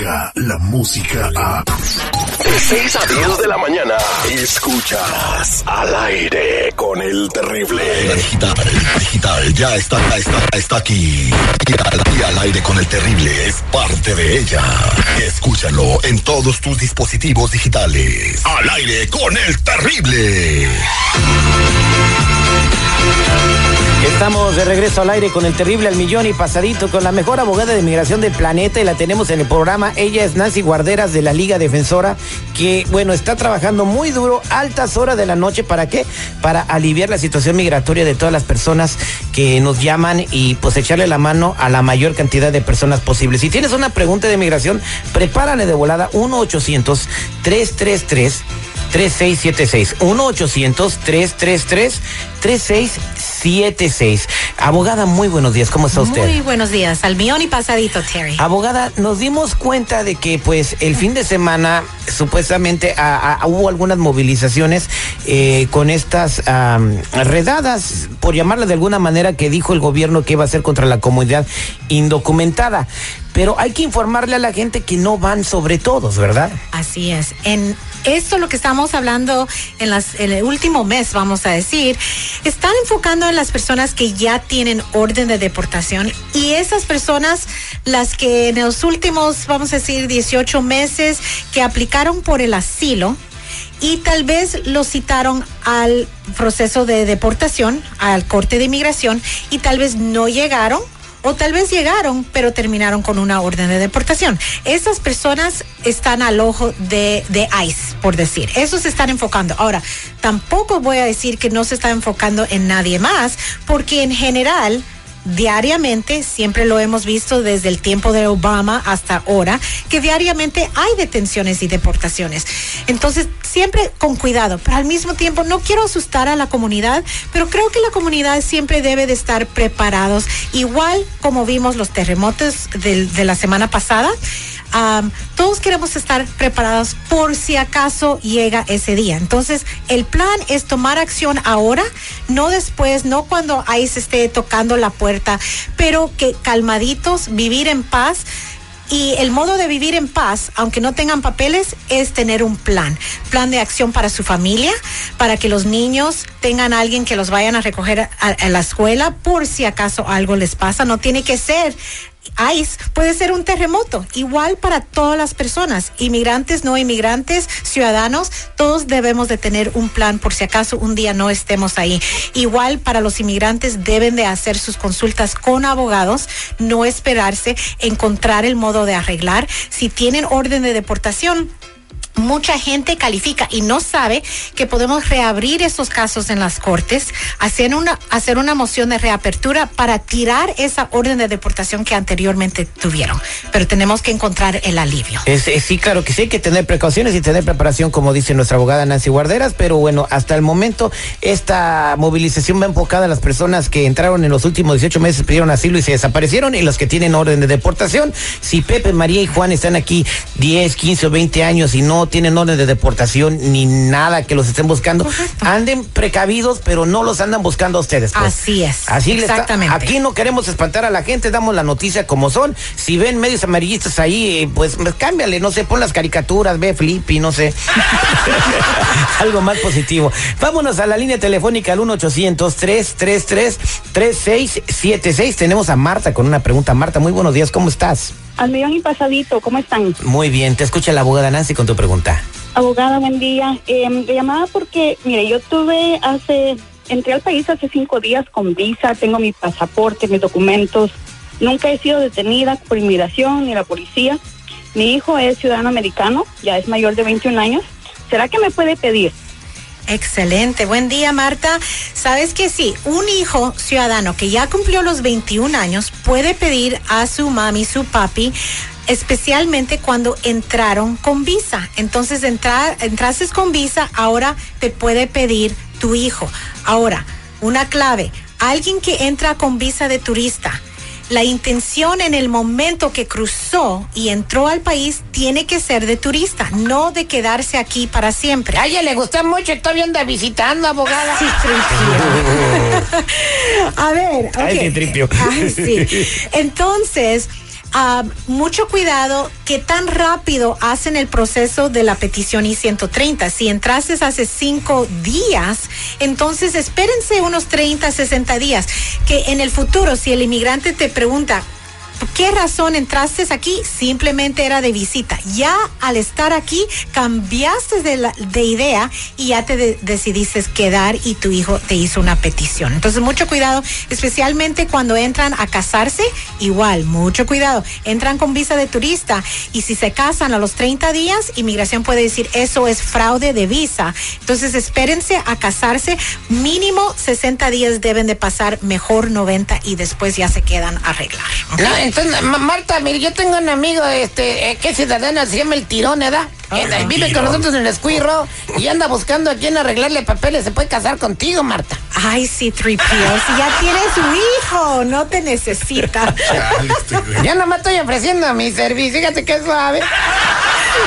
la música a... De 6 a 10 de la mañana, escuchas al aire con el terrible. La digital, la digital, ya está, está, está aquí. Y al, y al aire con el terrible es parte de ella. Escúchalo en todos tus dispositivos digitales. Al aire con el terrible. Estamos de regreso al aire con el terrible al millón y pasadito con la mejor abogada de migración del planeta y la tenemos en el programa. Ella es Nancy Guarderas de la Liga Defensora que, bueno, está trabajando muy duro, altas horas de la noche. ¿Para qué? Para aliviar la situación migratoria de todas las personas que nos llaman y pues echarle la mano a la mayor cantidad de personas posible. Si tienes una pregunta de migración, prepárale de volada 1 800 333 3676 1 800 333 3676 Abogada, muy buenos días. ¿Cómo está usted? Muy buenos días. Al millón y pasadito, Terry. Abogada, nos dimos cuenta de que pues el fin de semana supuestamente a, a, hubo algunas movilizaciones eh, con estas um, redadas, por llamarla de alguna manera, que dijo el gobierno que iba a ser contra la comunidad indocumentada. Pero hay que informarle a la gente que no van sobre todos, ¿verdad? Así es. En esto lo que estamos hablando en, las, en el último mes, vamos a decir, están enfocando en las personas que ya tienen orden de deportación y esas personas, las que en los últimos, vamos a decir, 18 meses que aplicaron por el asilo, y tal vez lo citaron al proceso de deportación, al corte de inmigración, y tal vez no llegaron o tal vez llegaron, pero terminaron con una orden de deportación. Esas personas están al ojo de, de ICE, por decir. Eso se están enfocando. Ahora, tampoco voy a decir que no se está enfocando en nadie más, porque en general diariamente, siempre lo hemos visto desde el tiempo de Obama hasta ahora, que diariamente hay detenciones y deportaciones. Entonces, siempre con cuidado, pero al mismo tiempo no quiero asustar a la comunidad, pero creo que la comunidad siempre debe de estar preparados, igual como vimos los terremotos de, de la semana pasada. Um, todos queremos estar preparados por si acaso llega ese día. Entonces, el plan es tomar acción ahora, no después, no cuando ahí se esté tocando la puerta, pero que calmaditos, vivir en paz. Y el modo de vivir en paz, aunque no tengan papeles, es tener un plan. Plan de acción para su familia, para que los niños tengan alguien que los vayan a recoger a la escuela por si acaso algo les pasa. No tiene que ser ICE puede ser un terremoto, igual para todas las personas, inmigrantes, no inmigrantes, ciudadanos, todos debemos de tener un plan por si acaso un día no estemos ahí. Igual para los inmigrantes deben de hacer sus consultas con abogados, no esperarse, encontrar el modo de arreglar. Si tienen orden de deportación, mucha gente califica y no sabe que podemos reabrir esos casos en las cortes, hacer una, hacer una moción de reapertura para tirar esa orden de deportación que anteriormente tuvieron. Pero tenemos que encontrar el alivio. Es, sí, claro que sí, hay que tener precauciones y tener preparación, como dice nuestra abogada Nancy Guarderas, pero bueno, hasta el momento esta movilización va enfocada a las personas que entraron en los últimos 18 meses, pidieron asilo y se desaparecieron y los que tienen orden de deportación. Si Pepe, María y Juan están aquí 10, 15 o 20 años y no tienen orden de deportación ni nada que los estén buscando. Correcto. Anden precavidos, pero no los andan buscando a ustedes. Pues. Así es. Así exactamente. Está, aquí no queremos espantar a la gente, damos la noticia como son. Si ven medios amarillistas ahí, pues cámbiale, no sé, pon las caricaturas, ve Flippy, no sé. Algo más positivo. Vámonos a la línea telefónica al 1-800-333-3676. Tenemos a Marta con una pregunta. Marta, muy buenos días, ¿cómo estás? Al millón y pasadito, ¿cómo están? Muy bien, te escucha la abogada Nancy con tu pregunta. Abogada, buen día. Eh, le llamaba porque, mire, yo tuve hace, entré al país hace cinco días con visa, tengo mi pasaporte, mis documentos. Nunca he sido detenida por inmigración ni la policía. Mi hijo es ciudadano americano, ya es mayor de 21 años. ¿Será que me puede pedir? Excelente, buen día Marta. Sabes que sí, un hijo ciudadano que ya cumplió los 21 años puede pedir a su mami, su papi, especialmente cuando entraron con visa. Entonces, entrar, con visa, ahora te puede pedir tu hijo. Ahora, una clave, alguien que entra con visa de turista la intención en el momento que cruzó y entró al país tiene que ser de turista, no de quedarse aquí para siempre. A ella le gusta mucho, todavía anda visitando, abogada. Sí, tripio. A ver, okay. Ay, qué tripio. Ay, sí. Entonces, mucho cuidado qué tan rápido hacen el proceso de la petición I-130. Si entraste hace cinco días, entonces espérense unos 30, 60 días. Que en el futuro, si el inmigrante te pregunta, qué razón entraste aquí? Simplemente era de visita. Ya al estar aquí cambiaste de, la- de idea y ya te de- decidiste quedar y tu hijo te hizo una petición. Entonces mucho cuidado, especialmente cuando entran a casarse, igual, mucho cuidado. Entran con visa de turista y si se casan a los 30 días, inmigración puede decir eso es fraude de visa. Entonces espérense a casarse, mínimo 60 días deben de pasar, mejor 90 y después ya se quedan a arreglar. ¿ok? No, entonces, Ma- Marta, mire, yo tengo un amigo, este, eh, que es ciudadano, se llama el Tirón, ¿verdad? Eh, vive con nosotros en el Escuirro y anda buscando a quien arreglarle papeles. Se puede casar contigo, Marta. Ay, sí, 3PO, si ya tienes un hijo, no te necesita. Ya nomás estoy ofreciendo mi servicio, fíjate qué suave.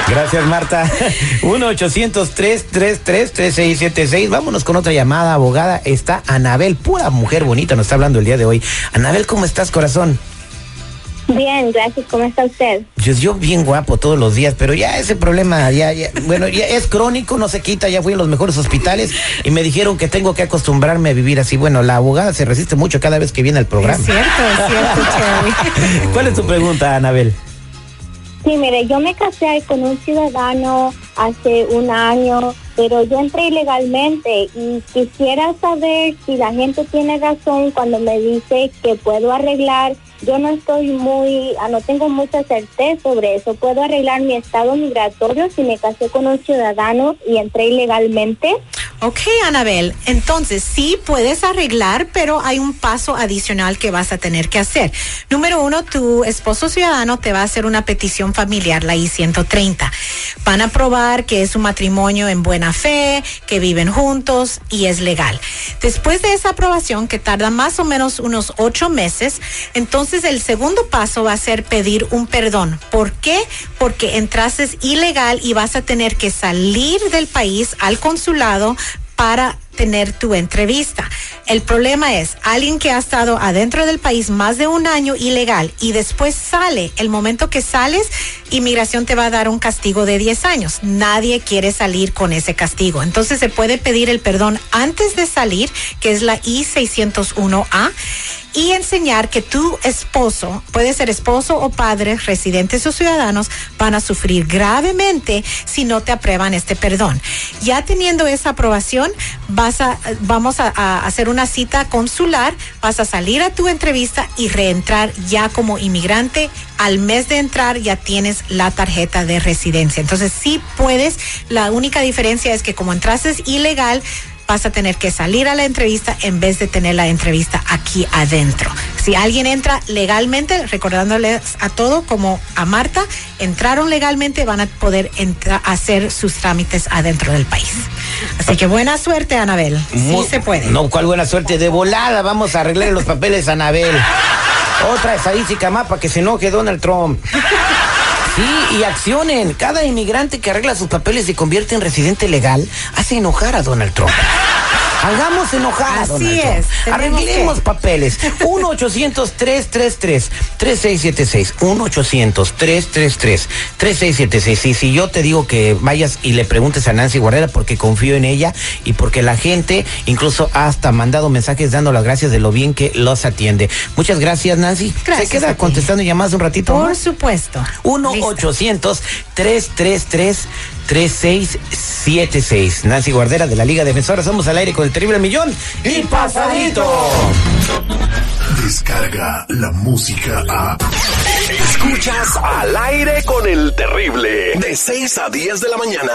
Gracias, Marta. 1-800-333-3676. Vámonos con otra llamada, abogada. Está Anabel, pura mujer bonita, nos está hablando el día de hoy. Anabel, ¿cómo estás, corazón? Bien, gracias. ¿Cómo está usted? Yo, yo bien guapo todos los días, pero ya ese problema, ya, ya, bueno, ya es crónico, no se quita, ya fui a los mejores hospitales y me dijeron que tengo que acostumbrarme a vivir así. Bueno, la abogada se resiste mucho cada vez que viene al programa. Es cierto, es cierto, Cherry. ¿Cuál es tu pregunta, Anabel? Sí, mire, yo me casé con un ciudadano hace un año, pero yo entré ilegalmente y quisiera saber si la gente tiene razón cuando me dice que puedo arreglar. Yo no estoy muy, ah, no tengo mucha certeza sobre eso. ¿Puedo arreglar mi estado migratorio si me casé con un ciudadano y entré ilegalmente? Ok, Anabel, entonces sí puedes arreglar, pero hay un paso adicional que vas a tener que hacer. Número uno, tu esposo ciudadano te va a hacer una petición familiar, la I-130. Van a probar que es un matrimonio en buena fe, que viven juntos y es legal. Después de esa aprobación, que tarda más o menos unos ocho meses, entonces el segundo paso va a ser pedir un perdón. ¿Por qué? Porque entraste ilegal y vas a tener que salir del país al consulado para tener tu entrevista. El problema es alguien que ha estado adentro del país más de un año ilegal y después sale, el momento que sales, inmigración te va a dar un castigo de 10 años. Nadie quiere salir con ese castigo. Entonces se puede pedir el perdón antes de salir, que es la I-601A y enseñar que tu esposo, puede ser esposo o padre, residentes o ciudadanos, van a sufrir gravemente si no te aprueban este perdón. Ya teniendo esa aprobación, vas a, vamos a, a hacer una cita consular, vas a salir a tu entrevista y reentrar ya como inmigrante. Al mes de entrar ya tienes la tarjeta de residencia. Entonces sí puedes, la única diferencia es que como entraste ilegal, vas a tener que salir a la entrevista en vez de tener la entrevista aquí adentro. Si alguien entra legalmente, recordándoles a todo como a Marta, entraron legalmente, van a poder hacer sus trámites adentro del país. Así que buena suerte, Anabel. Sí Mu- se puede. No, cuál buena suerte. De volada vamos a arreglar los papeles, Anabel. Otra estadística más para que se enoje Donald Trump. Sí, y accionen. Cada inmigrante que arregla sus papeles y convierte en residente legal hace enojar a Donald Trump. Hagamos enojar. Así es. Arreglemos que... papeles. 1-800-333-3676. 1-800-333-3676. Y si yo te digo que vayas y le preguntes a Nancy Guerrera porque confío en ella y porque la gente incluso hasta mandado mensajes dando las gracias de lo bien que los atiende. Muchas gracias, Nancy. Gracias. Se queda contestando llamadas un ratito. Por supuesto. 1-800-333-3676. 76. Nancy Guardera de la Liga Defensora. Somos al aire con el terrible millón y pasadito. Descarga la música a. Escuchas al aire con el terrible. De 6 a 10 de la mañana.